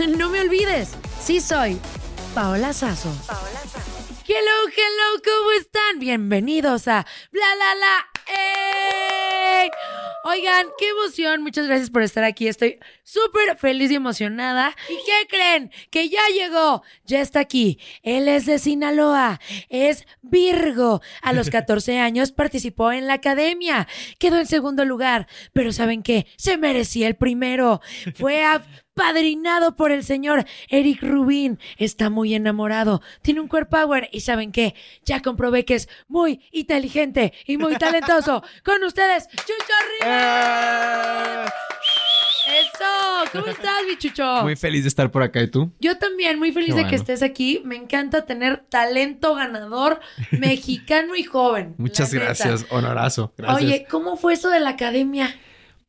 No me olvides, sí soy Paola Sazo. Hello, hello, ¿cómo están? Bienvenidos a Bla La La. ¡Ey! Oigan, qué emoción. Muchas gracias por estar aquí. Estoy súper feliz y emocionada. ¿Y qué creen? Que ya llegó. Ya está aquí. Él es de Sinaloa. Es Virgo. A los 14 años participó en la academia. Quedó en segundo lugar. Pero ¿saben qué? Se merecía el primero. Fue apadrinado por el señor Eric Rubin. Está muy enamorado. Tiene un core power. ¿Y saben qué? Ya comprobé que es muy inteligente y muy talentoso. Con ustedes, Chucho Rivas. Eso, ¿cómo estás, mi Chucho? Muy feliz de estar por acá. ¿Y tú? Yo también, muy feliz Qué de que estés aquí. Me encanta tener talento ganador, mexicano y joven. Muchas gracias. Honorazo. Gracias. Oye, ¿cómo fue eso de la academia?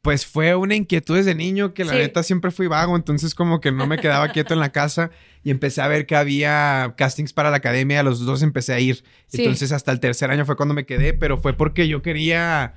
Pues fue una inquietud desde niño que la Sí. neta siempre fui vago, entonces como que no me quedaba quieto en la casa y empecé a ver que había castings para la academia, a los dos empecé a ir. Sí. Entonces hasta el tercer año fue cuando me quedé, pero fue porque yo quería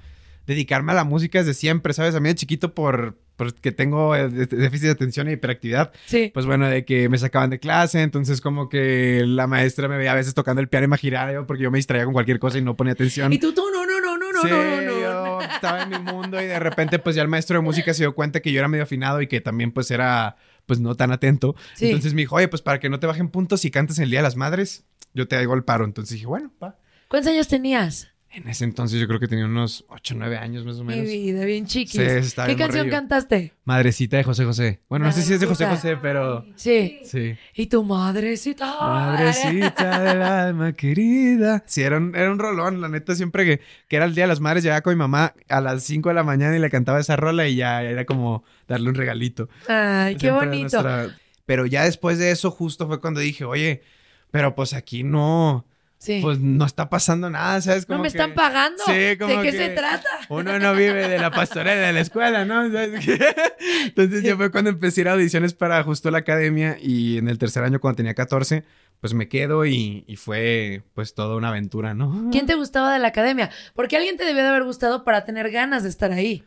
dedicarme a la música desde siempre, ¿sabes? A mí de chiquito por porque tengo eh, déficit de atención e hiperactividad, Sí. pues bueno, de que me sacaban de clase, entonces como que la maestra me veía a veces tocando el piano imaginario porque yo me distraía con cualquier cosa y no ponía atención. Y tú, tú, no, no, no, no, no, Sí, no, no, no. Yo estaba en mi mundo y de repente pues ya el maestro de música se dio cuenta que yo era medio afinado y que también pues era pues no tan atento. Sí. Entonces me dijo, oye, pues para que no te bajen puntos y cantes en el Día de las Madres, yo te hago el paro. Entonces dije, bueno, va. ¿Cuántos años tenías? En ese entonces yo creo que tenía unos 8 o 9 años más o Mi menos. vida, bien chiquis. Sí, ¿Qué bien canción morrillo. cantaste? Madrecita de José José. Bueno, no sé si es de José. José, pero Sí. sí. ¿Y tu madrecita? Madrecita del alma querida. Sí, era un, era un rolón. La neta, siempre que, que era el Día de las Madres, llegaba con mi mamá a las 5 de la mañana y le cantaba esa rola y ya era como darle un regalito. Ay, qué Siempre bonito. nuestra- Pero ya después de eso, justo fue cuando dije, oye, pero pues aquí no, Sí. pues no está pasando nada, ¿sabes? no Como me que- están pagando. Sí, como ¿De qué que se trata? Uno no vive de la pastorela de la escuela, ¿no? Entonces ya fue cuando empecé a ir a audiciones para justo la academia y en el tercer año cuando tenía 14, pues me quedo y, y fue pues toda una aventura, ¿no? ¿Quién te gustaba de la academia? Porque alguien te debió de haber gustado para tener ganas de estar ahí.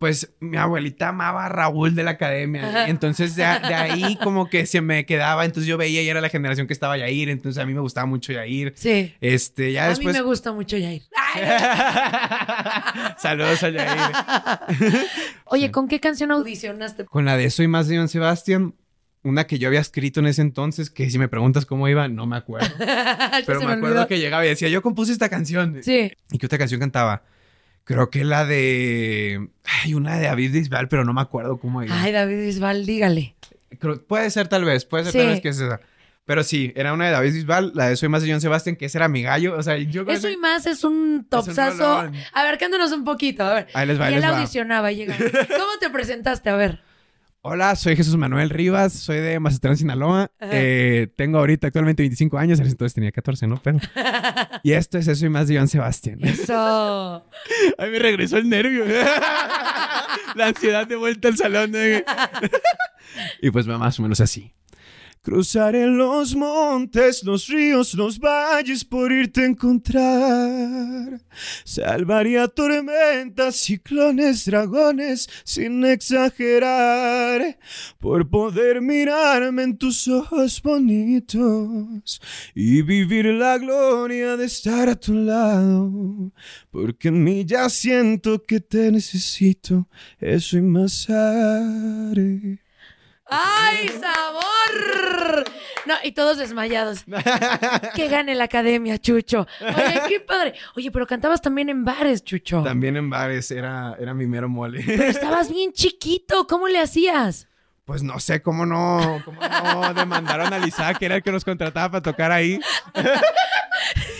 Pues mi abuelita amaba a Raúl de la academia. Ajá. Entonces de, de ahí como que se me quedaba. Entonces yo veía y era la generación que estaba Yair. Entonces a mí me gustaba mucho Yair. Sí. Este, ya a después. mí me gusta mucho Yair. Saludos a Yair. Oye, ¿con qué canción audicionaste? Con la de Soy más de Iván Sebastián. Una que yo había escrito en ese entonces, que si me preguntas cómo iba, no me acuerdo. Pero se me acuerdo que llegaba y decía, yo compuse esta canción. Sí. ¿Y qué otra canción cantaba? Creo que la de. Hay una de David Bisbal, pero no me acuerdo cómo era. Ay, David Bisbal, dígale. Creo- puede ser tal vez, puede ser Sí. tal vez que es esa. Pero sí, era una de David Bisbal, la de Soy más de John Sebastian, que ese era mi gallo. O sea, yo creo Eso y más es un topsazo. A ver, cántanos un poquito, a ver. Ahí les va, y él les va. audicionaba y llegaba. ¿Cómo te presentaste? A ver. Hola, soy Jesús Manuel Rivas, soy de Mazatlán, Sinaloa. Eh, tengo ahorita actualmente 25 años, entonces tenía 14, ¿no? Pero... y esto es Eso y más de John Sebastian. Eso. Ay, me regresó el nervio. La ansiedad de vuelta al salón. ¿eh? y pues va más o menos así. Cruzaré los montes, los ríos, los valles por irte a encontrar. Salvaría tormentas, ciclones, dragones, sin exagerar. Por poder mirarme en tus ojos bonitos y vivir la gloria de estar a tu lado. Porque en mí ya siento que te necesito, eso y más haré. ¡Ay, sabor! No, y todos desmayados. Que gane la academia, Chucho. Oye, qué padre. Oye, pero cantabas también en bares, Chucho. También en bares era, era mi mero mole. Pero estabas bien chiquito. ¿Cómo le hacías? Pues no sé cómo no, cómo no demandaron a Lisa, que era el que nos contrataba para tocar ahí.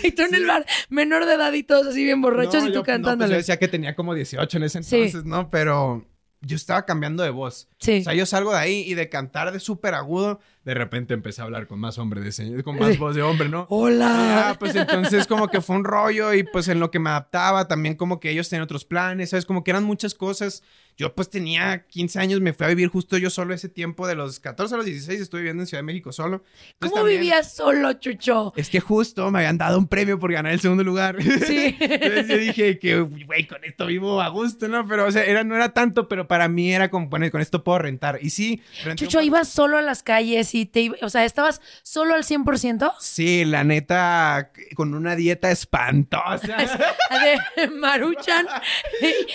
Y tú en el bar, menor de edad y todos así bien borrachos No, y tú yo- no, pues yo decía que tenía como 18 en ese Sí. entonces, ¿no? Pero yo estaba cambiando de voz. Sí. O sea, yo salgo de ahí y de cantar de súper agudo, de repente empecé a hablar con más hombre de señor, con más Sí. voz de hombre, ¿no? Hola. Ah, pues entonces como que fue un rollo y pues en lo que me adaptaba también como que ellos tenían otros planes, ¿sabes? Como que eran muchas cosas. Yo pues tenía 15 años, me fui a vivir justo yo solo ese tiempo, de los 14 a los 16 estuve viviendo en Ciudad de México solo. Entonces, ¿Cómo también- vivías solo, Chucho? Es que justo me habían dado un premio por ganar el segundo lugar. Sí. Entonces yo dije que, güey, con esto vivo a gusto, ¿no? Pero, o sea, era, no era tanto, pero para mí era como, bueno, con esto puedo rentar. Y sí, un Chucho, par- ibas solo a las calles y te iba- o sea, ¿estabas solo al 100%? Sí, la neta, con una dieta espantosa. De Maruchan.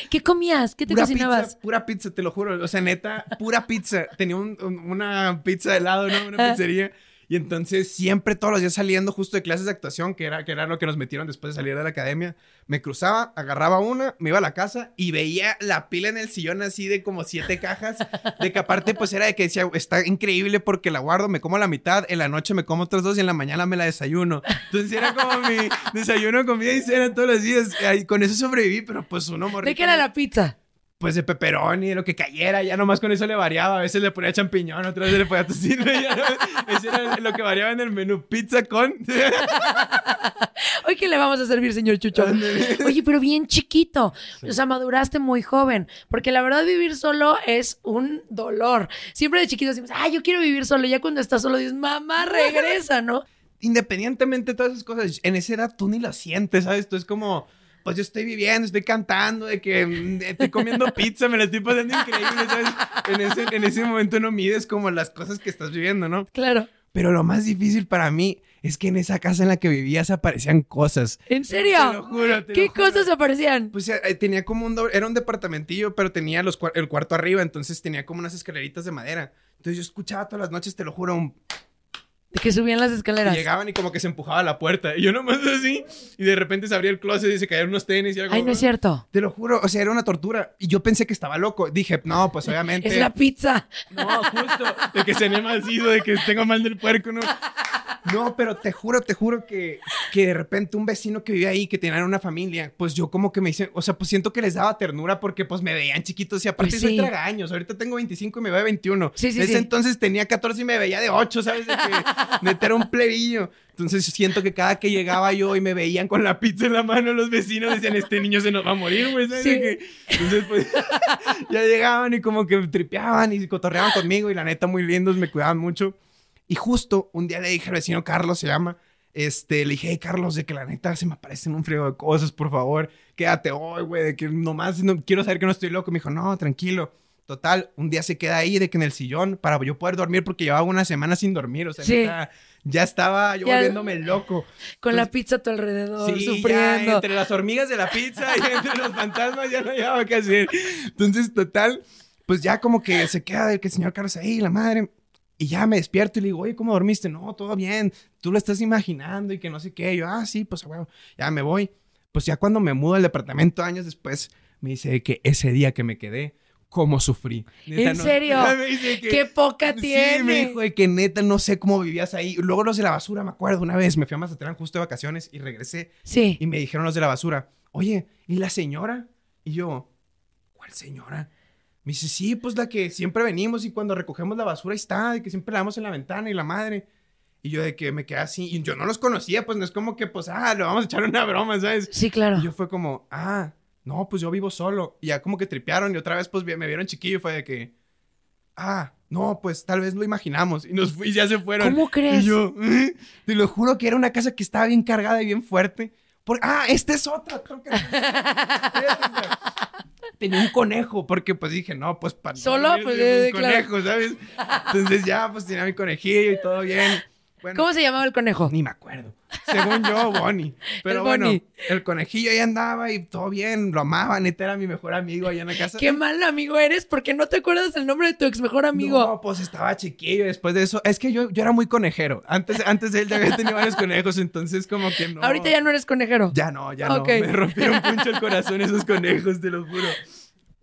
¿Qué comías? ¿Qué te pura cocinabas? Pizza, pura pizza, te lo juro. O sea, neta, pura pizza. Tenía un- un- una pizza de helado, ¿no? Una pizzería. Y entonces siempre todos los días saliendo justo de clases de actuación, que era, que era lo que nos metieron después de salir de la academia, me cruzaba, agarraba una, me iba a la casa y veía la pila en el sillón así de como siete cajas, de que aparte pues era de que decía, está increíble porque la guardo, me como la mitad, en la noche me como otras dos y en la mañana me la desayuno. Entonces era como mi desayuno, comida y cena todos los días. Y con eso sobreviví, pero pues uno morrito. ¿De qué era la pizza? Pues de pepperoni, de lo que cayera, ya nomás con eso le variaba, a veces le ponía champiñón, otras veces le ponía tocino, no- eso era lo que variaba en el menú, pizza con... Hoy qué le vamos a servir, señor Chucho. Oye, pero bien chiquito. O sea, maduraste muy joven. Porque la verdad, vivir solo es un dolor. Siempre de chiquitos decimos, ah, yo quiero vivir solo. Ya cuando estás solo dices, mamá, regresa, ¿no? Independientemente de todas esas cosas, en esa edad tú ni lo sientes, ¿sabes? Tú es como... Pues yo estoy viviendo, estoy cantando, de que mm, estoy comiendo pizza, me la estoy pasando increíble, ¿sabes? En ese, en ese momento no mides como las cosas que estás viviendo, ¿no? Claro. Pero lo más difícil para mí es que en esa casa en la que vivías aparecían cosas. ¿En serio? Te lo juro, te ¿Qué lo juro. cosas aparecían? Pues eh, tenía como un doble- era un departamentillo, pero tenía los el cuarto arriba, entonces tenía como unas escaleritas de madera. Entonces yo escuchaba todas las noches, te lo juro, un- De que subían las y escaleras. llegaban y como que se empujaba la puerta. Y yo nomás así, y de repente se abría el closet y se caían unos tenis y algo. Ay, no es cierto. Te lo juro, o sea, era una tortura. Y yo pensé que estaba loco. Dije, no, pues obviamente. Es la pizza. No, justo. De que cené malcido, de que tengo mal del puerco, ¿no? No, pero te juro, te juro que, que de repente un vecino que vivía ahí, que tenía una familia, pues yo como que me hice, o sea, pues siento que les daba ternura porque pues me veían chiquitos y aparte Pues soy sí. tragaños. Ahorita tengo 25 y me veo de 21. Sí, sí, En ese entonces tenía 14 y me veía de 8, ¿sabes? De que neta era un plebillo. Entonces siento que cada que llegaba yo y me veían con la pizza en la mano, los vecinos decían, este niño se nos va a morir, güey. ¿sabes? Sí. Que- entonces, pues, ya llegaban y como que tripeaban y cotorreaban conmigo y la neta muy lindos, me cuidaban mucho. Y justo un día le dije al vecino Carlos, se llama, este, le dije, hey, Carlos, de que la neta se me aparecen un frío de cosas, por favor, quédate hoy, güey, de que nomás no, quiero saber que no estoy loco. Me dijo, no, tranquilo. Total, un día se queda ahí de que en el sillón para yo poder dormir porque llevaba una semana sin dormir, o sea, Sí. neta, ya estaba yo Ya- volviéndome loco. Con la pizza a tu alrededor, Sí, ya, sufriendo. entre las hormigas de la pizza y entre los fantasmas ya no llevaba qué hacer. Entonces, total, pues ya como que se queda el que el señor Carlos ahí, la madre. Y ya me despierto y le digo, oye, ¿cómo dormiste? No, todo bien. Tú lo estás imaginando y que no sé qué. Y yo, ah, sí, pues, a huevo. Ya me voy. pues ya cuando me mudo al departamento años después, me dice que ese día que me quedé, cómo sufrí. Neta, ¿En no- serio? Me dice que- ¡Qué poca Sí, tiene! me dijo de que neta no sé cómo vivías ahí. Luego los de la basura, me acuerdo, una vez me fui a Mazatlán justo de vacaciones y regresé Sí. y me dijeron los de la basura, oye, ¿y la señora? Y yo, ¿cuál señora? Me dice, sí, pues la que siempre venimos y cuando recogemos la basura ahí está, de que siempre la damos en la ventana y la madre. Y yo de que me quedé así, y yo no los conocía, pues no es como que, pues, ah, le vamos a echar una broma, ¿sabes? Sí, claro. Y yo fue como, ah, no, pues yo vivo solo. Y ya como que tripearon y otra vez pues me vieron chiquillo y fue de que, ah, no, pues tal vez lo imaginamos. Y nos fui y ya se fueron. ¿Cómo crees? Y yo, "Eh". te lo juro que era una casa que estaba bien cargada y bien fuerte. Por, ah, esta es otra. que- Tenía un conejo, porque pues dije, no, pues para Solo, pues, eh, un claro. conejo, ¿sabes? Entonces ya, pues tenía mi conejillo y todo bien. Bueno, ¿Cómo se llamaba el conejo? ni me acuerdo. Según yo, Bonnie. Pero El bueno, Bonnie. el conejillo ahí andaba y todo bien, lo amaba, neta era mi mejor amigo allá en la casa. Qué mal amigo eres porque no te acuerdas el nombre de tu ex mejor amigo. No, pues estaba chiquillo después de eso. Es que yo, yo era muy conejero. Antes, antes de él ya había tenido varios conejos, entonces como que no. Ahorita ya no eres conejero. Ya no, ya Ok. no. Me rompieron mucho el corazón esos conejos, te lo juro.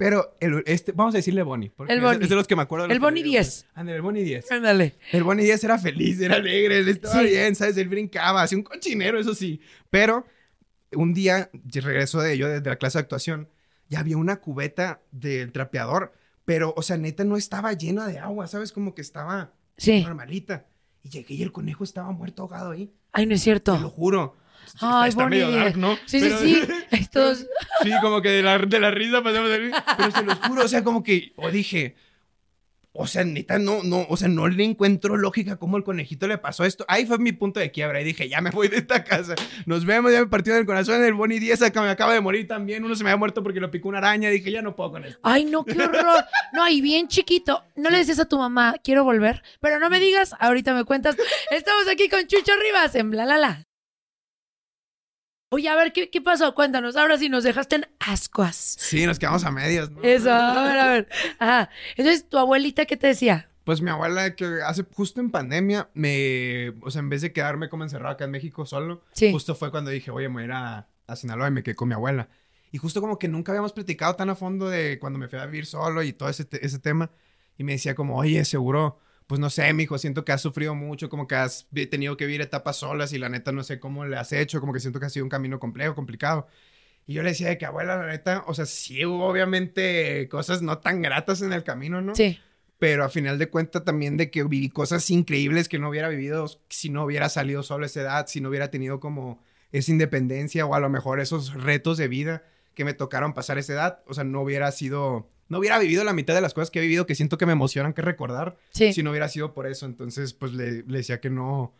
Pero el, este, vamos a decirle Bonnie. porque El es- Bonnie. Es de los que me acuerdo. El Bonnie le digo, 10. pues. Ándale, el Bonnie 10. Ándale. El Bonnie 10 era feliz, era alegre, él estaba Sí. bien, ¿sabes? Él brincaba, hacía un cochinero, eso sí. Pero un día, regreso de yo desde la clase de actuación, ya había una cubeta del trapeador, pero, o sea, neta, no estaba llena de agua, ¿sabes? Como que estaba Sí. normalita. Y llegué y el conejo estaba muerto ahogado ahí, Ay, no es te lo cierto. juro. Ay, está Bonnie. medio dark, ¿no? Sí, Pero- sí, sí. Todos... Sí, como que de la, de la risa pasamos a reír. Pero se los juro, o sea, como que, o dije, o sea, neta, no, no, o sea, no le encuentro lógica cómo el conejito le pasó esto. Ahí fue mi punto de quiebra y dije, ya me voy de esta casa. Nos vemos, ya me partió del corazón. El Bonnie 10 acá me acaba de morir también. Uno se me había muerto porque lo picó una araña. Dije, ya no puedo con esto. Ay, no, qué horror. No, y bien chiquito. No le decías a tu mamá, quiero volver. Pero no me digas, ahorita me cuentas. Estamos aquí con Chucho Rivas en Bla La La. Oye, a ver, ¿qué, qué pasó? Cuéntanos. Ahora sí nos dejaste en ascuas. Sí, nos quedamos a medias, ¿no? Eso, a ver, a ver. Ajá. Entonces, ¿tu abuelita qué te decía? Pues mi abuela, que hace justo en pandemia, me, o sea, en vez de quedarme como encerrado acá en México solo, Sí. justo fue cuando dije, oye, me voy a ir a, a Sinaloa y me quedé con mi abuela. Y justo como que nunca habíamos platicado tan a fondo de cuando me fui a vivir solo y todo ese, ese tema. Y me decía como, oye, seguro, pues no sé, mijo, siento que has sufrido mucho, como que has tenido que vivir etapas solas y la neta no sé cómo le has hecho, como que siento que ha sido un camino complejo, complicado. Y yo le decía de que, abuela, la neta, o sea, sí hubo obviamente cosas no tan gratas en el camino, ¿no? Sí. pero a final de cuentas también de que viví cosas increíbles que no hubiera vivido si no hubiera salido solo a esa edad, si no hubiera tenido como esa independencia o a lo mejor esos retos de vida que me tocaron pasar a esa edad, o sea, no hubiera sido, no hubiera vivido la mitad de las cosas que he vivido que siento que me emocionan que recordar, Sí. si no hubiera sido por eso, entonces pues le, le decía que no,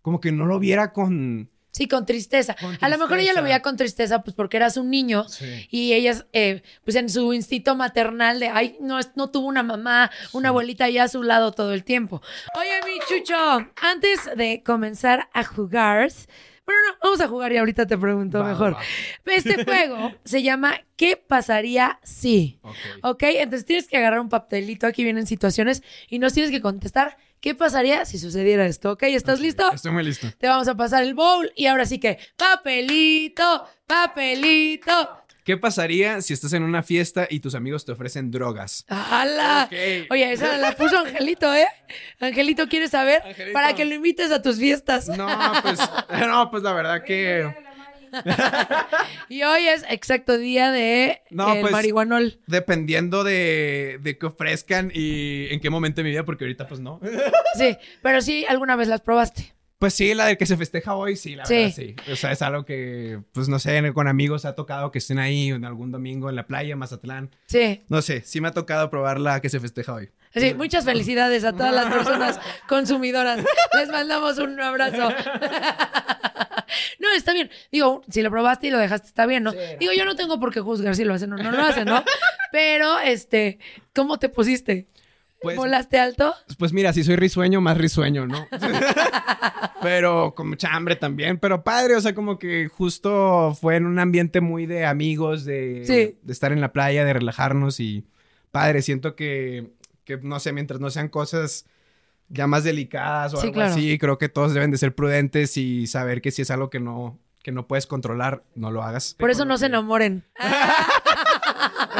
como que no lo viera con... Sí, con tristeza. Con A lo mejor ella lo veía con tristeza, pues porque eras un niño Sí. y ella, eh, pues en su instinto maternal de, ay, no, no tuvo una mamá, una abuelita ahí a su lado todo el tiempo. Oye, mi chucho, antes de comenzar a jugar, bueno, no, vamos a jugar y ahorita te pregunto Va, mejor. va. Este juego se llama ¿Qué pasaría si? Ok. ¿Ok? Entonces tienes que agarrar un papelito, aquí vienen situaciones y nos tienes que contestar ¿qué pasaría si sucediera esto? ¿Ok? ¿Estás listo? Estoy muy listo. Te vamos a pasar el bowl y ahora sí que papelito, papelito. ¿Qué pasaría si estás en una fiesta y tus amigos te ofrecen drogas? ¡Hala! Ok. Oye, esa la puso Angelito, ¿eh? Angelito, ¿quieres saber? Angelito. Para que lo invites a tus fiestas. No, pues, no, pues la verdad que... Y hoy es exacto día de No, el pues- marihuanol. Dependiendo de, de qué ofrezcan y en qué momento de mi vida, porque ahorita pues no. Sí, pero sí, alguna vez las probaste. Pues sí, la de que se festeja hoy, sí, la Sí. verdad, sí. O sea, es algo que, pues no sé, con amigos ha tocado que estén ahí en algún domingo en la playa, Mazatlán. Sí. No sé, sí me ha tocado probar la que se festeja hoy. Sí, muchas felicidades a todas las personas consumidoras. Les mandamos un abrazo. No, está bien. Digo, si lo probaste y lo dejaste, está bien, ¿no? Digo, yo no tengo por qué juzgar si lo hacen o no lo hacen, ¿no? Pero, este, ¿cómo te pusiste? Pues, ¿Volaste alto? pues mira, si soy risueño, más risueño, ¿no? pero con mucha hambre también, pero padre, o sea, como que justo fue en un ambiente muy de amigos, de, Sí. de estar en la playa, de relajarnos y padre, siento que, que, no sé, mientras no sean cosas ya más delicadas o Sí, algo claro. así, creo que todos deben de ser prudentes y saber que si es algo que no, que no puedes controlar, no lo hagas. Por eso no se enamoren.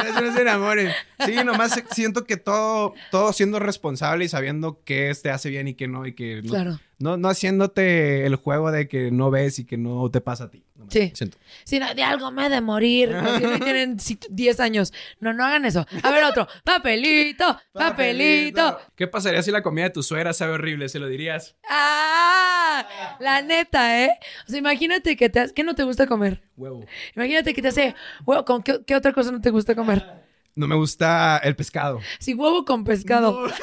Eso no se enamoren. Sí, nomás siento que todo, todo siendo responsable y sabiendo qué te hace bien y qué no, y que no, Claro. No, no haciéndote el juego de que no ves y que no te pasa a ti. Sí. Siento. Si no, de algo me he de morir. No tienen si- 10 años. No, no hagan eso. A ver, otro. Papelito, papelito. ¿Qué pasaría si la comida de tu suegra sabe horrible? ¿Se lo dirías? Ah, la neta, ¿eh? O sea, imagínate que te... ha- ¿Qué no te gusta comer? Huevo. Imagínate que te hace huevo. ¿Con qué, qué otra cosa no te gusta comer? No me gusta el pescado. Sí, huevo con pescado.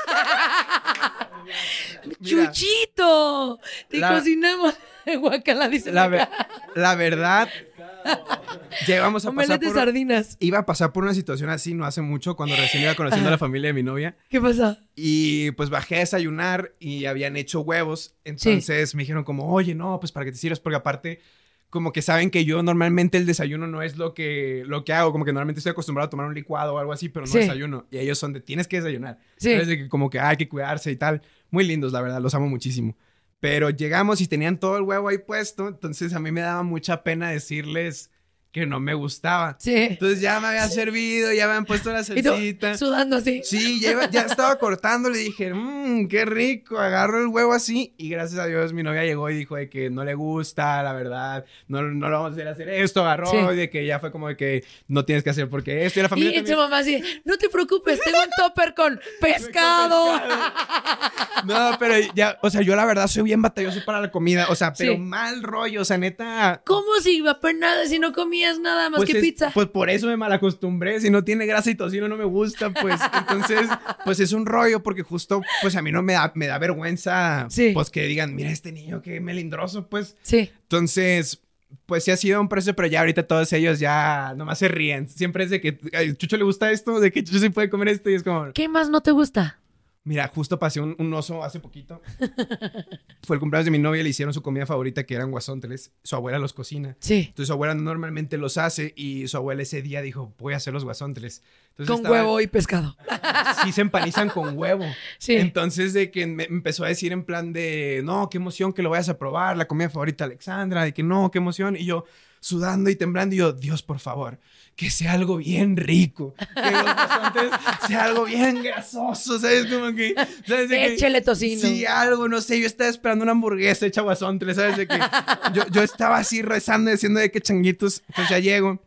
Mira. ¡Chuchito! Te La- cocinamos. Guacala, dice. La, la ve- la verdad, llegamos a pasar por... sardinas. Iba a pasar por una situación así no hace mucho, cuando recién iba conociendo a la familia de mi novia. ¿Qué pasa? Y pues bajé a desayunar y habían hecho huevos. Entonces me dijeron como, oye, no, pues para que te sirvas, porque aparte, como que saben que yo normalmente el desayuno no es lo que, lo que hago, como que normalmente estoy acostumbrado a tomar un licuado o algo así, pero no Sí. desayuno. Y ellos son de, tienes que desayunar. Sí. Entonces, de que como que hay que cuidarse y tal. Muy lindos, la verdad, los amo muchísimo. Pero llegamos y tenían todo el huevo ahí puesto, entonces a mí me daba mucha pena decirles que no me gustaba. Sí. Entonces ya me había servido, ya me habían puesto la Y tú, salsita. sudando así. Sí, ya, iba- ya estaba cortando, le dije, mmm, qué rico, agarro el huevo así y gracias a Dios mi novia llegó y dijo de que no le gusta, la verdad, no, no lo vamos a hacer hacer esto, agarró Sí. y de que ya fue como de que no tienes que hacer porque esto y la familia Y su también- mamá así, no te preocupes, tengo un topper con pescado. No, pero ya, o sea, yo la verdad soy bien batalloso para la comida, o sea, pero Sí. mal rollo, o sea, neta... ¿Cómo si apenas si no comías nada más Pues, que es- pizza? pues por eso me malacostumbré. Si no tiene grasa y tocino no me gusta, pues. Entonces, pues es un rollo porque justo, pues a mí no me da, me da vergüenza, Sí. pues que digan, mira este niño qué melindroso, pues. Sí. Entonces, pues sí ha sido un proceso, pero ya ahorita todos ellos ya nomás se ríen. Siempre es de que, "Ay, Chucho le gusta esto, de que Chucho sí puede comer esto y es como, ¿Qué más no te gusta? Mira, justo pasé un, un oso hace poquito. Fue el cumpleaños de mi novia, le hicieron su comida favorita que eran guasónteles. Su abuela los cocina. Sí. Entonces su abuela normalmente los hace y su abuela ese día dijo, voy a hacer los guasónteles. Entonces Con estaba- huevo y pescado. Sí se empanizan con huevo. Sí. Entonces de que me empezó a decir en plan de, no, qué emoción que lo vayas a probar, la comida favorita de Alexandra, de que no, qué emoción. Y yo sudando y temblando y yo, Dios, por favor, que sea algo bien rico. Que los sea algo bien grasoso, ¿sabes? Como que, ¿sabes? De que- Échele tocino. Sí, algo, no sé, yo estaba esperando una hamburguesa hecha guasontle, ¿sabes? De que yo, yo estaba así rezando, diciendo de que changuitos, pues ya llego,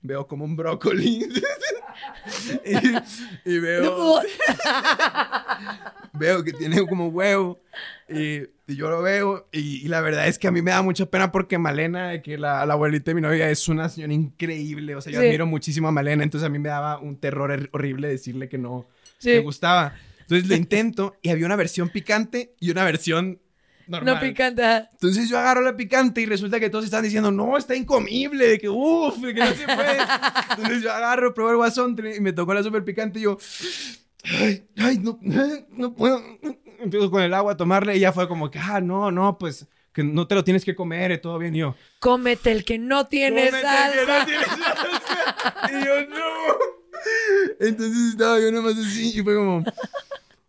veo como un brócoli y, y veo, No. veo que tiene como huevo y, y yo lo veo y, y la verdad es que a mí me da mucha pena porque Malena, de que la, la abuelita de mi novia es una señora increíble, o sea, yo Sí. admiro muchísimo a Malena, entonces a mí me daba un terror horrible decirle que no Sí. me gustaba. Entonces lo intento y había una versión picante y una versión normal. No picante. Entonces yo agarro la picante y resulta que todos están diciendo, no, está incomible, de que uff, que no se puede. Entonces yo agarro, pruebo el guasón y me tocó la super picante y yo, ay, ay, no, no puedo. Empiezo con el agua a tomarle y ya fue como que, ah, no, no, pues que no te lo tienes que comer, eh, todo bien. Y yo, Cómete el que no tiene "Cómete que salsa. no tiene salsa". Y yo, no. Entonces estaba yo nomás así y fue como,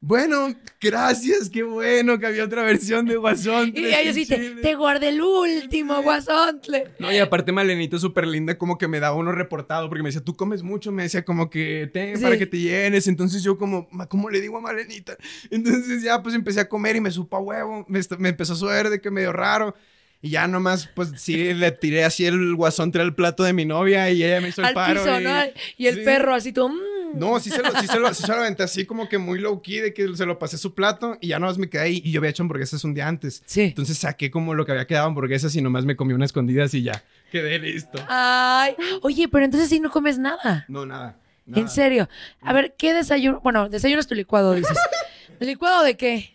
bueno, gracias, qué bueno que había otra versión de Guasón. Y ellos sí te, te guardé el último guasontle. No, y aparte Malenito súper linda, como que me daba uno reportado, porque me decía, tú comes mucho, me decía como que ten Sí. para que te llenes. Entonces yo como, "Ma, ¿cómo le digo a Malenita? Entonces ya pues empecé a comer y me supo a huevo, me, me empezó a suer de que medio raro. Y ya nomás, pues sí, le tiré así el guasón al plato de mi novia y ella me hizo el Al paro. piso, y, ¿no? Y el sí. perro así todo. mm. No, sí se lo, sí se lo, sí se lo aventé así como que muy low key de que se lo pasé su plato y ya nomás me quedé ahí y yo había hecho hamburguesas un día antes. Sí. Entonces saqué como lo que había quedado hamburguesas y nomás me comí una escondidas y ya. Quedé listo. Ay, oye, pero entonces sí no comes nada. No, nada. nada. En serio. A ver, ¿qué desayuno? Bueno, desayunas tu licuado, dices. ¿El licuado de qué?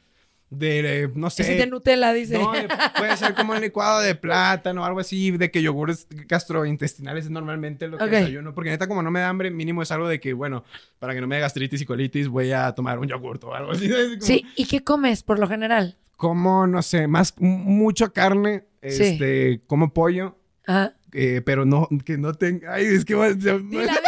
De, de, no sé. Ese de Nutella, dice. No, de- puede ser como un licuado de plátano o algo así, de que yogures gastrointestinales es normalmente lo que Ok. desayuno. Porque neta, como no me da hambre, mínimo es algo de que, bueno, para que no me dé gastritis y colitis, voy a tomar un yogurt o algo así. Sí, ¿y qué comes por lo general? Como, no sé, más, mucho carne, Sí. este, como pollo, Ajá. eh, pero no, que no tenga, ay, es que... Dila, dila, dila,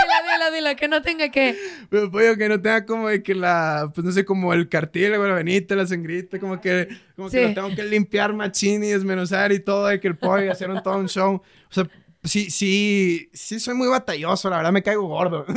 dila, dila, que no tenga que. Pero pollo que no tenga como de que la, pues no sé, como el cartílago, la venita, la sangrita, como que, como que lo tengo que limpiar machín y desmenuzar y todo, de que el pollo hacer un todo un show. O sea, sí, sí, sí soy muy batalloso, la verdad me caigo gordo.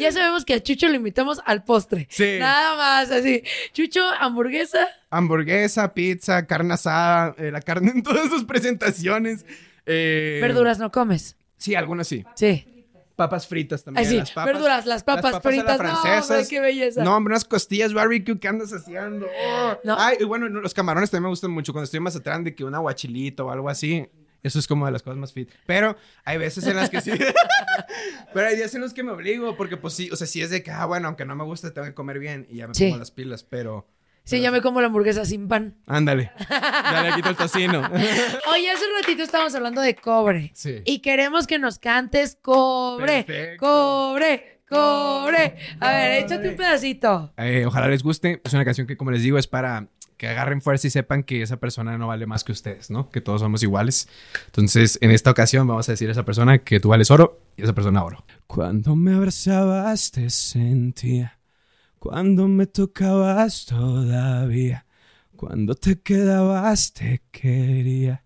Ya sabemos que a Chucho lo invitamos al postre. Sí. Nada más, así. Chucho, hamburguesa. Hamburguesa, pizza, carne asada, eh, la carne en todas sus presentaciones. Eh, Verduras no comes. Sí, algunas sí. Sí. Papas fritas también. Ay, sí. las papas- Verduras, las papas, a la fritas. No, francesas. hombre, qué belleza. No, hombre, unas costillas barbecue que andas haciendo. Oh. No. Ay, y bueno, no, los camarones también me gustan mucho. Cuando estoy más atrás de que un aguachilito o algo así. Eso es como de las cosas más fit. Pero hay veces en las que sí. Pero hay días en los que me obligo. Porque, pues sí, o sea, sí es de que, ah, bueno, aunque no me gusta, tengo que comer bien. Y ya me Sí. pongo las pilas. Pero. Sí, ya me como la hamburguesa sin pan. Ándale. Ya le quito el tocino. Oye, hace un ratito estábamos hablando de cobre. Sí. Y queremos que nos cantes cobre. Perfecto. Cobre, cobre. A ver, échate un pedacito. Eh, ojalá les guste. Es una canción que, como les digo, es para que agarren fuerza y sepan que esa persona no vale más que ustedes, ¿no? Que todos somos iguales. Entonces, en esta ocasión vamos a decir a esa persona que tú vales oro y esa persona oro. Cuando me abrazabas te sentía, cuando me tocabas todavía, cuando te quedabas te quería.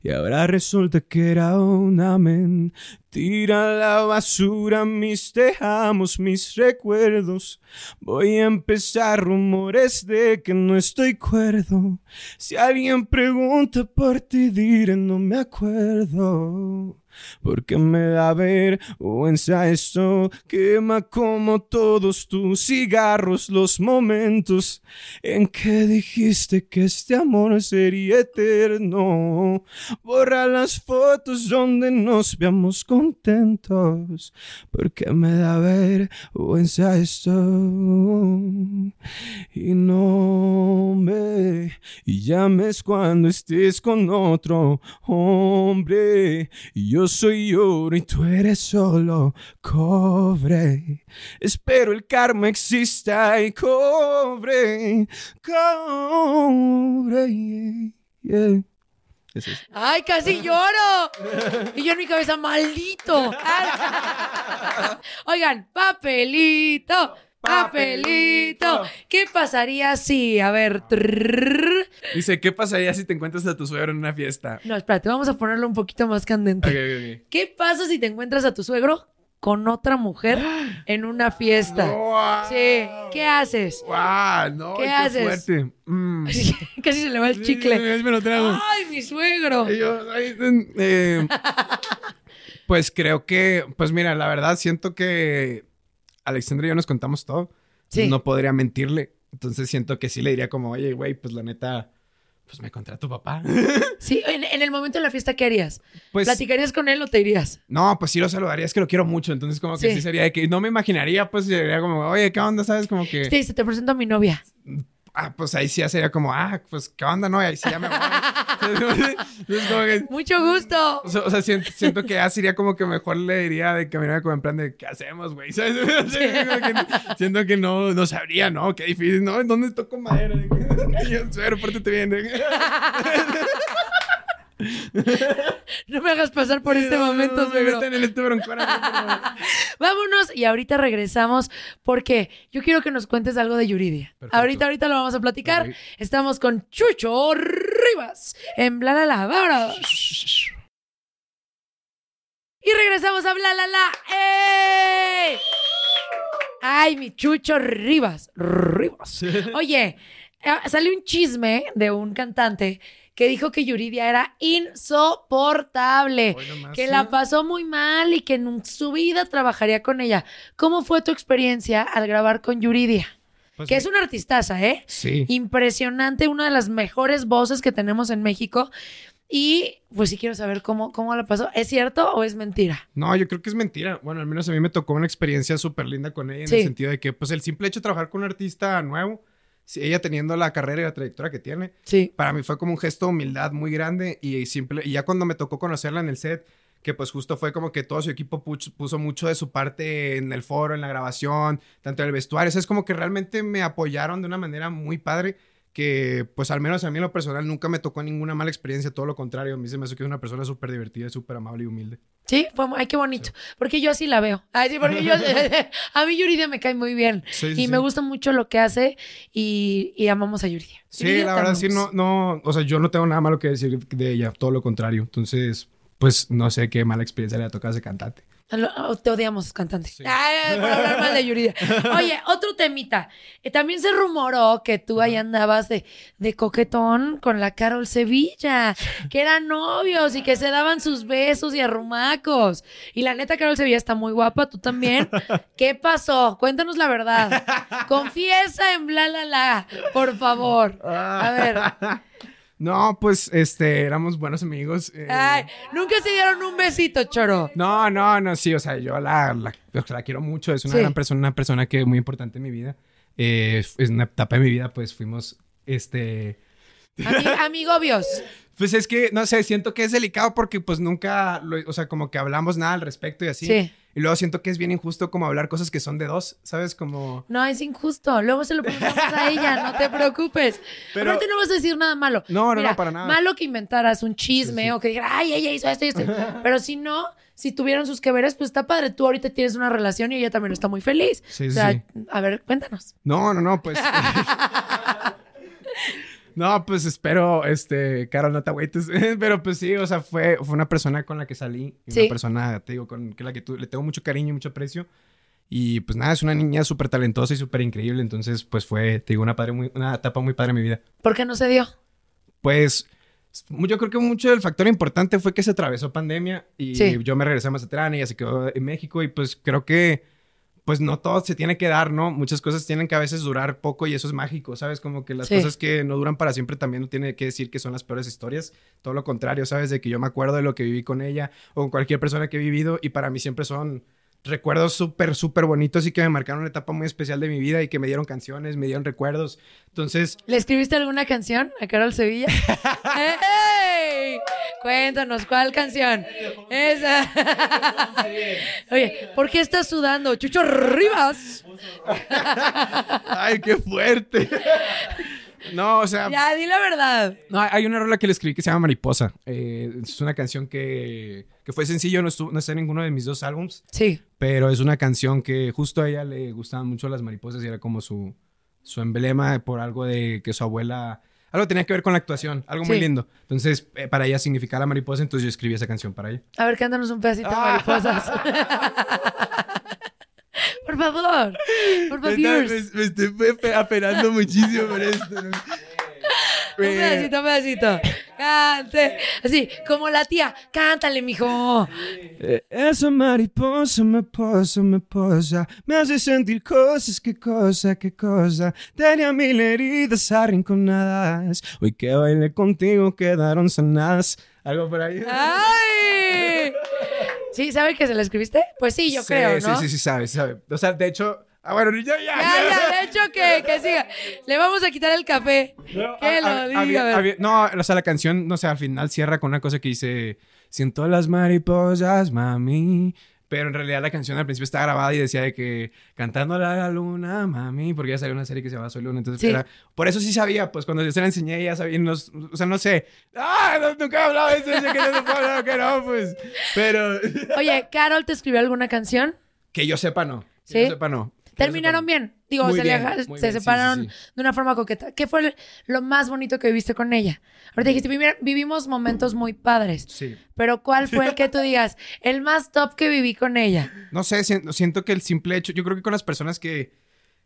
Y ahora resulta que era una mentira la basura, mis dejamos, mis recuerdos. Voy a empezar rumores de que no estoy cuerdo. Si alguien pregunta por ti, diré no me acuerdo. Porque me da vergüenza esto, quema como todos tus cigarros los momentos en que dijiste que este amor sería eterno. Borra las fotos donde nos veamos contentos, porque me da vergüenza esto. Y no me llames cuando estés con otro hombre. Y yo soy oro y tú eres solo cobre. Espero el karma exista y cobre, cobre. yeah. Eso es. ¡Ay, casi lloro! Y yo en mi cabeza, maldito. Oigan, papelito, papelito. ¿Qué pasaría si, a ver, trrr. Dice, ¿qué pasaría si te encuentras a tu suegro en una fiesta? no, espérate, vamos a ponerlo un poquito más candente. Ok, ok, ok. ¿Qué pasa si te encuentras a tu suegro con otra mujer en una fiesta? ¡Wow! Sí, ¿qué haces? ¡Wow! No, ¿Qué qué, haces? Mm. Casi se le va el Sí, chicle. me lo trago. ¡Ay, mi suegro! Yo, ay, eh, pues creo que, pues mira, la verdad siento que Alexandra y yo nos contamos todo. Sí. No podría mentirle. Entonces siento que sí le diría como, oye, güey, pues la neta, pues me encontré a tu papá. Sí, en, en el momento de la fiesta, ¿qué harías? Pues ¿Platicarías con él o te irías? no, pues sí lo saludaría, es que lo quiero mucho. Entonces como que Sí. sí, sería de que no me imaginaría, pues sería como, oye, ¿qué onda? ¿Sabes? Como que, Sí, se te presento a mi novia. Ah, pues ahí sí ya sería como, ah, pues ¿qué onda? No, y ahí sí ya me voy. Que... Mucho gusto. O sea, o sea, siento, siento que ya sería como que mejor le diría de que me como en plan de ¿qué hacemos, güey? ¿Sabes? Que siento que no, no sabría, ¿no? Qué difícil, ¿no? ¿Dónde toco madera? Yo, suero, pórtate bien. No me hagas pasar por este momento, No, suegro. en este. Vámonos y ahorita regresamos porque yo quiero que nos cuentes algo de Yuridia. Perfecto. Ahorita, ahorita lo vamos a platicar. Estamos con Chucho Rivas en Bla La La. Vámonos. Y regresamos a Bla La La. ¡Ey! Ay, mi Chucho Rivas. Rivas. Oye, eh, salió un chisme de un cantante que dijo que Yuridia era insoportable, que sí. la pasó muy mal y que en su vida trabajaría con ella. ¿Cómo fue tu experiencia al grabar con Yuridia? Pues, que es una artistaza, ¿eh? Sí. Impresionante, una de las mejores voces que tenemos en México. Y pues sí quiero saber cómo, cómo la pasó. ¿Es cierto o es mentira? No, yo creo que es mentira. Bueno, al menos a mí me tocó una experiencia súper linda con ella en Sí. el sentido de que, pues, el simple hecho de trabajar con un artista nuevo, ella teniendo la carrera y la trayectoria que tiene, Sí. para mí fue como un gesto de humildad muy grande y simple y ya cuando me tocó conocerla en el set que pues justo fue como que todo su equipo puso mucho de su parte en el foro, en la grabación, tanto en el vestuario, o sea, es como que realmente me apoyaron de una manera muy padre que pues al menos a mí en lo personal nunca me tocó ninguna mala experiencia, todo lo contrario, a mí se me hace que es una persona súper divertida, súper amable y humilde. Sí, fue, ay, qué bonito. Porque yo así la veo. Ay, sí, porque yo, a mí Yuridia me cae muy bien. Sí, y me gusta mucho lo que hace y, y amamos a Yuridia. Sí, Yuridia, la verdad sí, no, no, o sea, yo no tengo nada malo que decir de ella, todo lo contrario. Entonces, pues no sé qué mala experiencia le ha tocado a ese cantante. Oh, Te odiamos, cantante. Ay, por hablar mal de Yuridia. Oye, otro temita. Eh, también se rumoró que tú ahí andabas de, de coquetón con la Carol Sevilla, que eran novios y que se daban sus besos y arrumacos. Y la neta, Carol Sevilla está muy guapa, tú también. ¿Qué pasó? Cuéntanos la verdad. Confiesa en bla, la, la, por favor. A ver. No, pues, este, éramos buenos amigos. eh, Ay, nunca se dieron un besito, choro. No, no, no, sí, o sea, yo la, la, la quiero mucho, es una Sí. gran persona, una persona que es muy importante en mi vida. Eh, es una etapa de mi vida, pues fuimos, este, Ami- amigobios. pues es que, no sé, siento que es delicado porque pues nunca, lo- o sea, como que hablamos nada al respecto y así. Sí. Y luego siento que es bien injusto como hablar cosas que son de dos, ¿sabes? Como... No, es injusto. Luego se lo preguntamos a ella, no te preocupes. Pero- Aparte no vas a decir nada malo. No, no, Mira, no, para nada. Malo que inventaras un chisme Sí, sí. o que dijeras, ay, ella hizo esto y esto. Pero si no, si tuvieran sus que veres, pues está padre. Tú ahorita tienes una relación y ella también está muy feliz. Sí, o sea, sí. a ver, cuéntanos. No, no, no, pues... No, pues espero, este, Carol, no te agüites. Pero pues sí, o sea, fue, fue una persona con la que salí. Sí. Una persona, te digo, con que la que tú, le tengo mucho cariño y mucho aprecio. Y pues nada, es una niña súper talentosa y súper increíble. Entonces, pues fue, te digo, una, padre muy, una etapa muy padre en mi vida. ¿Por qué no se dio? Pues yo creo que mucho del factor importante fue que se atravesó pandemia y Sí. yo me regresé a Mazatlán y ella se quedó en México y pues creo que pues no todo se tiene que dar, ¿no? Muchas cosas tienen que a veces durar poco y eso es mágico, ¿sabes? Como que las Sí. cosas que no duran para siempre también no tiene que decir que son las peores historias. Todo lo contrario, ¿sabes? De que yo me acuerdo de lo que viví con ella o con cualquier persona que he vivido y para mí siempre son recuerdos súper, súper bonitos y que me marcaron una etapa muy especial de mi vida y que me dieron canciones, me dieron recuerdos. Entonces, ¿Le escribiste alguna canción a Carol Sevilla? ¡Ey! Cuéntanos, ¿cuál canción? Esa. Oye, ¿por qué estás sudando? Chucho Rivas. ¡ay, qué fuerte! No, o sea, Ya, di la verdad. No, hay- una rola que le escribí que se llama Mariposa. Eh, es una canción que, que fue sencillo, no, estuvo, no está en ninguno de mis dos álbums, Sí. pero es una canción que justo a ella le gustaban mucho las mariposas y era como su, su emblema por algo de que su abuela... Algo tenía que ver con la actuación, algo muy lindo. Entonces, eh, para ella significaba la mariposa, entonces yo escribí esa canción para ella. A ver, cántanos un pedacito de Ah. mariposas. por favor. Por favor. Un estoy apenando muchísimo por esto. pedacito, un pedacito. Cante. Así, como la tía. Cántale, mijo. Eh, Esa mariposa me posa, me posa, me hace sentir cosas, qué cosa, qué cosa. Tenía mil heridas arrinconadas, hoy que bailé contigo quedaron sanadas. Algo por ahí. Ah, ¡Ay! ¿Sí? ¿Sabe que se la escribiste? Pues sí, yo Sí, creo, ¿no? Sí, sí, sí, sabe, sabe. O sea, de hecho, ah, bueno, ya, ya. Ya, ya, de hecho que, que siga. Le vamos a quitar el café. que lo diga. a no, o sea, la canción, no sé, al final cierra con una cosa que dice, siento las mariposas, mami. Pero en realidad la canción al principio estaba grabada y decía de que cantando a la luna, mami, porque ya salió una serie que se llama Soy Luna. Entonces, Sí. era, por eso sí sabía, pues cuando yo se la enseñé, ya sabía, o sea, no sé. ¡Ah! no- nunca he hablado de eso, sé que no se puede hablar, que no, pues. Pero, Oye, ¿Carol te escribió alguna canción? que yo sepa, no. Que ¿Sí? yo sepa, no. ¿Terminaron bien? Digo, Muy se, bien, sí, separaron sí, sí. de una forma coqueta. ¿Qué fue lo más bonito que viviste con ella? Ahorita dijiste, "Vivi- vivimos momentos muy padres. Sí. Pero ¿cuál fue el que tú digas, el más top que viví con ella? No sé, siento, siento que el simple hecho, yo creo que con las personas que,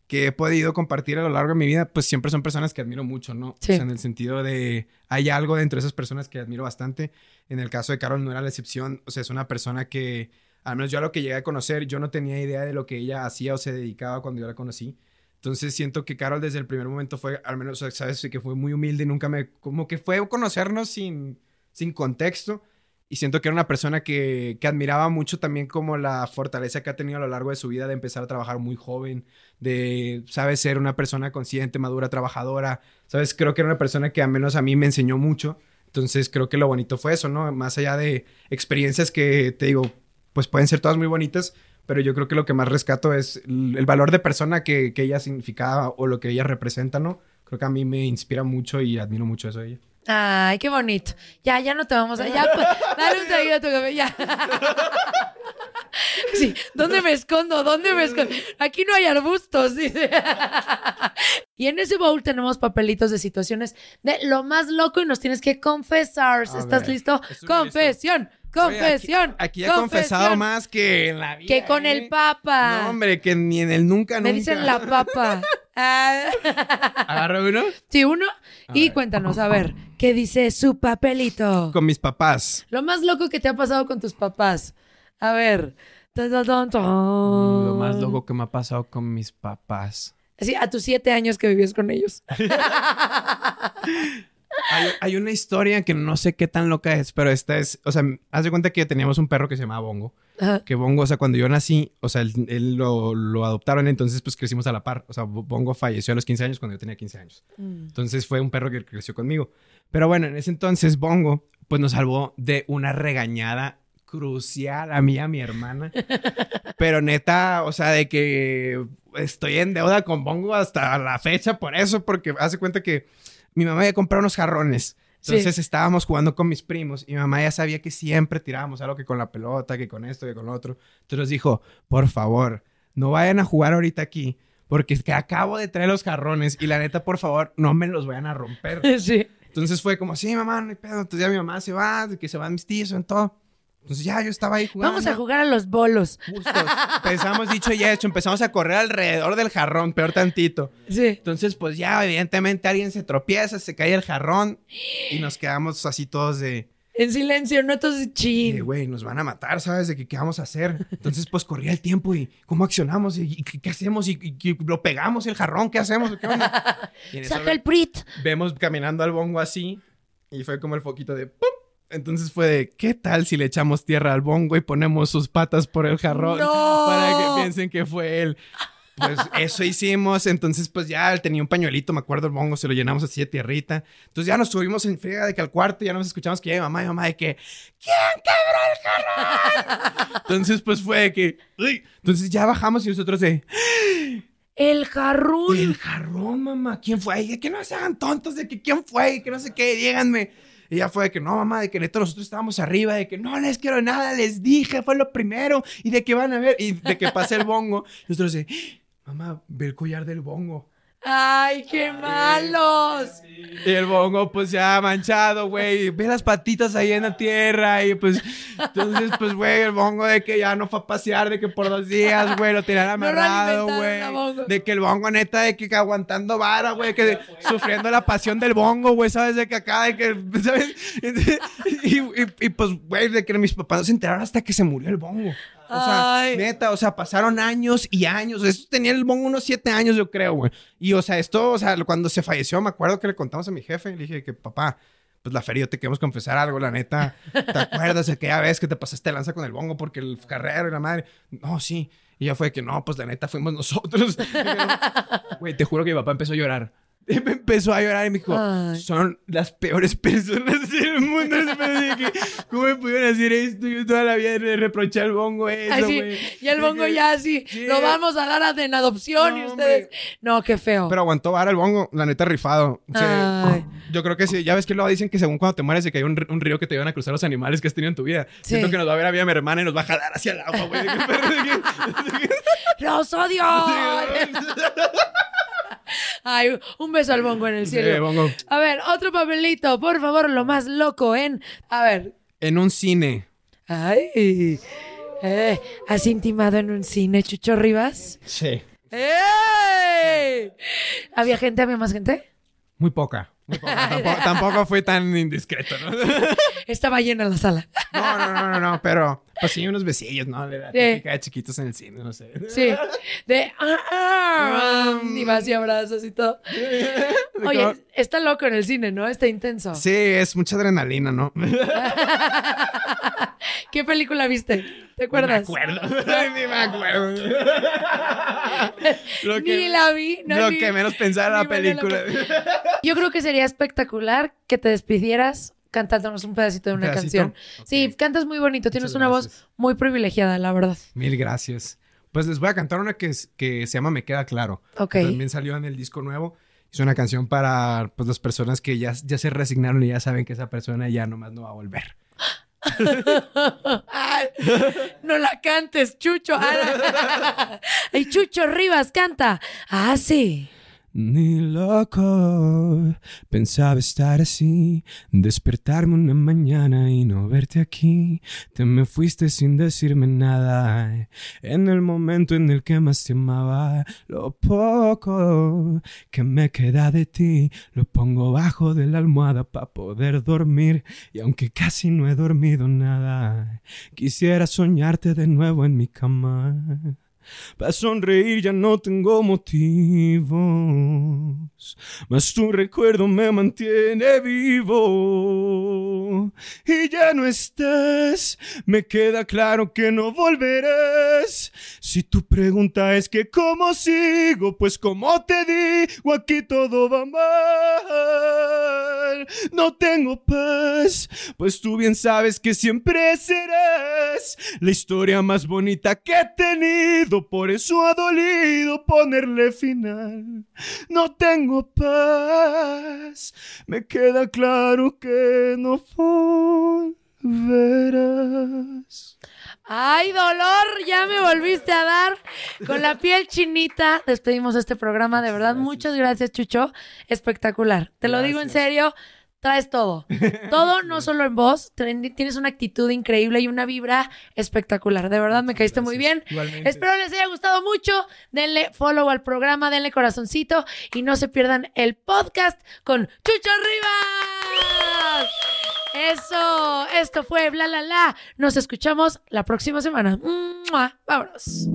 que he podido compartir a lo largo de mi vida, pues siempre son personas que admiro mucho, ¿no? Sí. O sea, en el sentido de, hay algo dentro de esas personas que admiro bastante. En el caso de Carol no era la excepción, o sea, es una persona que, al menos yo a lo que llegué a conocer, yo no tenía idea de lo que ella hacía o se dedicaba cuando yo la conocí. Entonces siento que Carol desde el primer momento fue, al menos, sabes, que fue muy humilde y nunca me, como que fue conocernos sin, sin contexto. Y siento que era una persona que, que admiraba mucho también como la fortaleza que ha tenido a lo largo de su vida de empezar a trabajar muy joven, de, sabes, ser una persona consciente, madura, trabajadora. Sabes, creo que era una persona que al menos a mí me enseñó mucho. Entonces creo que lo bonito fue eso, ¿no? Más allá de experiencias que, te digo, pues pueden ser todas muy bonitas, pero yo creo que lo que más rescato es el, el valor de persona que, que ella significaba o lo que ella representa, ¿no? creo que a mí me inspira mucho y admiro mucho eso de ella. Ay, qué bonito. Ya, ya no te vamos a. Ya, pues, dale un traguito a tu café, ya. Sí, ¿dónde me escondo? ¿Dónde me escondo? Aquí no hay arbustos. Y en ese bowl tenemos papelitos de situaciones de lo más loco y nos tienes que confesar. ¿Estás listo? Confesión, confesión. Oye, aquí, aquí he confesado más que en la vida. Que con ¿eh? el papa. No, hombre, que ni en el nunca, nunca. Me dicen la papa. Agarra uno Sí, uno. Y ver. cuéntanos, a ver, ¿qué dice su papelito? con mis papás. Lo más loco que te ha pasado con tus papás. A ver. Lo más loco que me ha pasado con mis papás. Sí, a tus siete años que vivías con ellos. Hay, hay una historia que no sé qué tan loca es, pero esta es, o sea, haz de cuenta que teníamos un perro que se llamaba Bongo. Ajá. Que Bongo, o sea, cuando yo nací, o sea, él, él lo, lo adoptaron, entonces pues crecimos a la par. O sea, Bongo falleció a los 15 años cuando yo tenía 15 años. Mm. Entonces fue un perro que creció conmigo. Pero bueno, en ese entonces Bongo, pues nos salvó de una regañada crucial a mí a mi hermana. Pero neta, o sea, de que estoy en deuda con Bongo hasta la fecha por eso, porque hace cuenta que mi mamá había comprado unos jarrones. Sí. Entonces estábamos jugando con mis primos y mi mamá ya sabía que siempre tirábamos algo que con la pelota, que con esto, que con lo otro. Entonces nos dijo, por favor, no vayan a jugar ahorita aquí, porque es que acabo de traer los jarrones y la neta, por favor, no me los vayan a romper. Sí. Entonces fue como, sí, mamá, no hay pedo. Entonces ya mi mamá se va, que se van mis tíos, en todo. Entonces ya yo estaba ahí jugando. Vamos a jugar a los bolos. Justo. Empezamos, dicho y hecho, empezamos a correr alrededor del jarrón, peor tantito. Sí. Entonces, pues ya, evidentemente, alguien se tropieza, se cae el jarrón y nos quedamos así todos de, En silencio, no entonces de, chin. güey, nos van a matar, ¿sabes? De que qué vamos a hacer. Entonces, pues corría el tiempo y cómo accionamos y, y qué, hacemos y, y- y lo pegamos el jarrón, ¿qué hacemos? ¿Qué onda? Saca el prit. vemos caminando al bongo así y fue como el foquito de ¡pum! Entonces fue de, ¿qué tal si le echamos tierra al bongo y ponemos sus patas por el jarrón ¡No! para que piensen que fue él? Pues eso hicimos, entonces pues ya él tenía un pañuelito, me acuerdo el bongo, se lo llenamos así de tierrita. Entonces ya nos subimos en friega de que al cuarto ya nos escuchamos que mi mamá y mamá de que ¿Quién quebró el jarrón? Entonces pues fue de que "Uy". Entonces ya bajamos y nosotros de El jarrón. el jarrón, mamá. ¿Quién fue? Y que no se hagan tontos, de que quién fue, y que no sé qué, díganme. Y ya fue de que no, mamá, de que nosotros estábamos arriba, de que no les quiero nada, les dije, fue lo primero, y de que van a ver, y de que pase el bongo. Y nosotros de, mamá, ve el collar del bongo. Ay, qué malos. Y el bongo, pues ya manchado, güey. Ve las patitas ahí en la tierra. Y pues, entonces, pues, güey, el bongo de que ya no fue a pasear, de que por dos días, güey, lo tenían amarrado, güey. De que el bongo, neta, de que aguantando vara, güey, que sufriendo la pasión del bongo, güey, ¿sabes? De que acá, de que, ¿sabes? Y, y- y, pues, güey, de que mis papás no se enteraron hasta que se murió el bongo. O sea, Ay. neta, o sea, pasaron años y años. Eso tenía el bongo unos siete años, yo creo, güey. Y, o sea, esto, o sea, cuando se falleció, me acuerdo que le contamos a mi jefe. Le dije que, papá, pues la feria, te queremos confesar algo, la neta. ¿Te acuerdas de aquella vez que te pasaste lanza con el bongo porque el carrero y la madre? No, sí. Y ya fue que no, pues la neta fuimos nosotros. Güey, te juro que mi papá empezó a llorar. Me empezó a llorar y me dijo, Ay. son las peores personas del mundo. ¿Cómo me pudieron hacer esto? Yo toda la vida le reproché al bongo eso, Así, güey. y el bongo ya así, Sí. lo vamos a dar a- en adopción y ustedes. hombre. No, qué feo. Pero aguantó vara el bongo, la neta rifado. Sí. Ay. Yo creo que sí. Ya ves que luego dicen que según cuando te mueres que hay un, un río que te van a cruzar los animales que has tenido en tu vida. Sí. Siento que nos va a ver a mí a mi hermana y nos va a jalar hacia el agua, güey. ¡Los odio! Ay, un beso al bongo en el cielo. bongo. A ver, otro papelito, por favor, lo más loco en. A ver. En un cine. Ay. Eh, ¿Has intimado en un cine, Chucho Rivas? Sí. ¡Ey! ¿Había gente? ¿Había más gente? Muy poca. Muy poca. tampoco, tampoco fue tan indiscreto, ¿no? Estaba llena la sala. No, no, no, no, no, pero pues sí, unos besillos, ¿no? De la típica de chiquitos en el cine, no sé. Sí. De. ah, ah, y vas y abrazas y todo. Oye, está loco en el cine, ¿no? Está intenso. Sí, es mucha adrenalina, ¿no? ¿Qué película viste? ¿Te acuerdas? Me acuerdo. Ni me acuerdo. Lo Ni la vi. No, lo ni- que menos pensaba en la película. Yo creo que sería espectacular que te despidieras cantándonos un pedacito de una pedacito? canción. Sí, cantas muy bonito, tienes una voz muy privilegiada, la verdad. Mil gracias. Pues les voy a cantar una que, es- que se llama Me Queda Claro. Ok. También salió en el disco nuevo. Es una canción para pues, las personas que ya, ya se resignaron y ya saben que esa persona ya nomás no va a volver. Ay, no la cantes, Chucho. Ay, Chucho Rivas canta. Ah, sí. Ni loco pensaba estar así, despertarme una mañana y no verte aquí. Te me fuiste sin decirme nada. En el momento en el que más te amaba, lo poco que me queda de ti, lo pongo bajo de la almohada para poder dormir. Y aunque casi no he dormido nada, quisiera soñarte de nuevo en mi cama. Para sonreír ya no tengo motivos, mas tu recuerdo me mantiene vivo. Y ya no estés, me queda claro que no volverás. Si tu pregunta es que cómo sigo, pues como te digo, aquí todo va mal. No tengo paz, pues tú bien sabes que siempre serás la historia más bonita que he tenido por eso ha dolido ponerle final. No tengo paz, me queda claro que no volverás. Ay, dolor, ya me volviste a dar con la piel chinita. Despedimos este programa, de verdad. Muchas gracias, Chucho. Espectacular. Te lo digo en serio traes todo. Todo, no solo en voz. Tienes una actitud increíble y una vibra espectacular. De verdad, me caíste muy bien. Espero les haya gustado mucho. Denle follow al programa, denle corazoncito y no se pierdan el podcast con Chucho Rivas. Eso, esto fue bla la la. Nos escuchamos la próxima semana. Vámonos.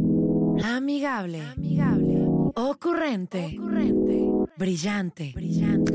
Amigable. Amigable. Ocurrente. Ocurrente. Brillante. Brillante.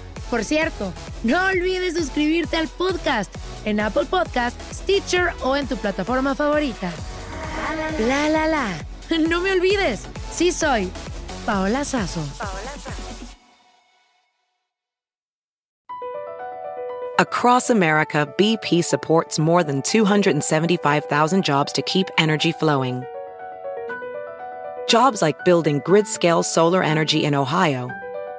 Por cierto, no olvides suscribirte al podcast en Apple Podcast, Stitcher o en tu plataforma favorita. La la la. No me olvides, sí soy Paola Sazo. Paola Across America, BP supports more than 275,000 jobs to keep energy flowing. Jobs like building grid-scale solar energy in Ohio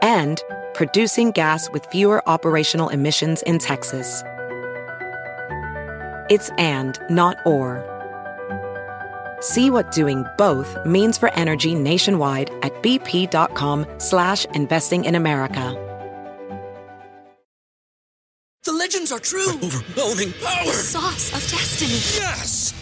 and producing gas with fewer operational emissions in Texas. It's and, not or. See what doing both means for energy nationwide at bp.com slash investing in America. The legends are true. Overwhelming power! The sauce of destiny. Yes!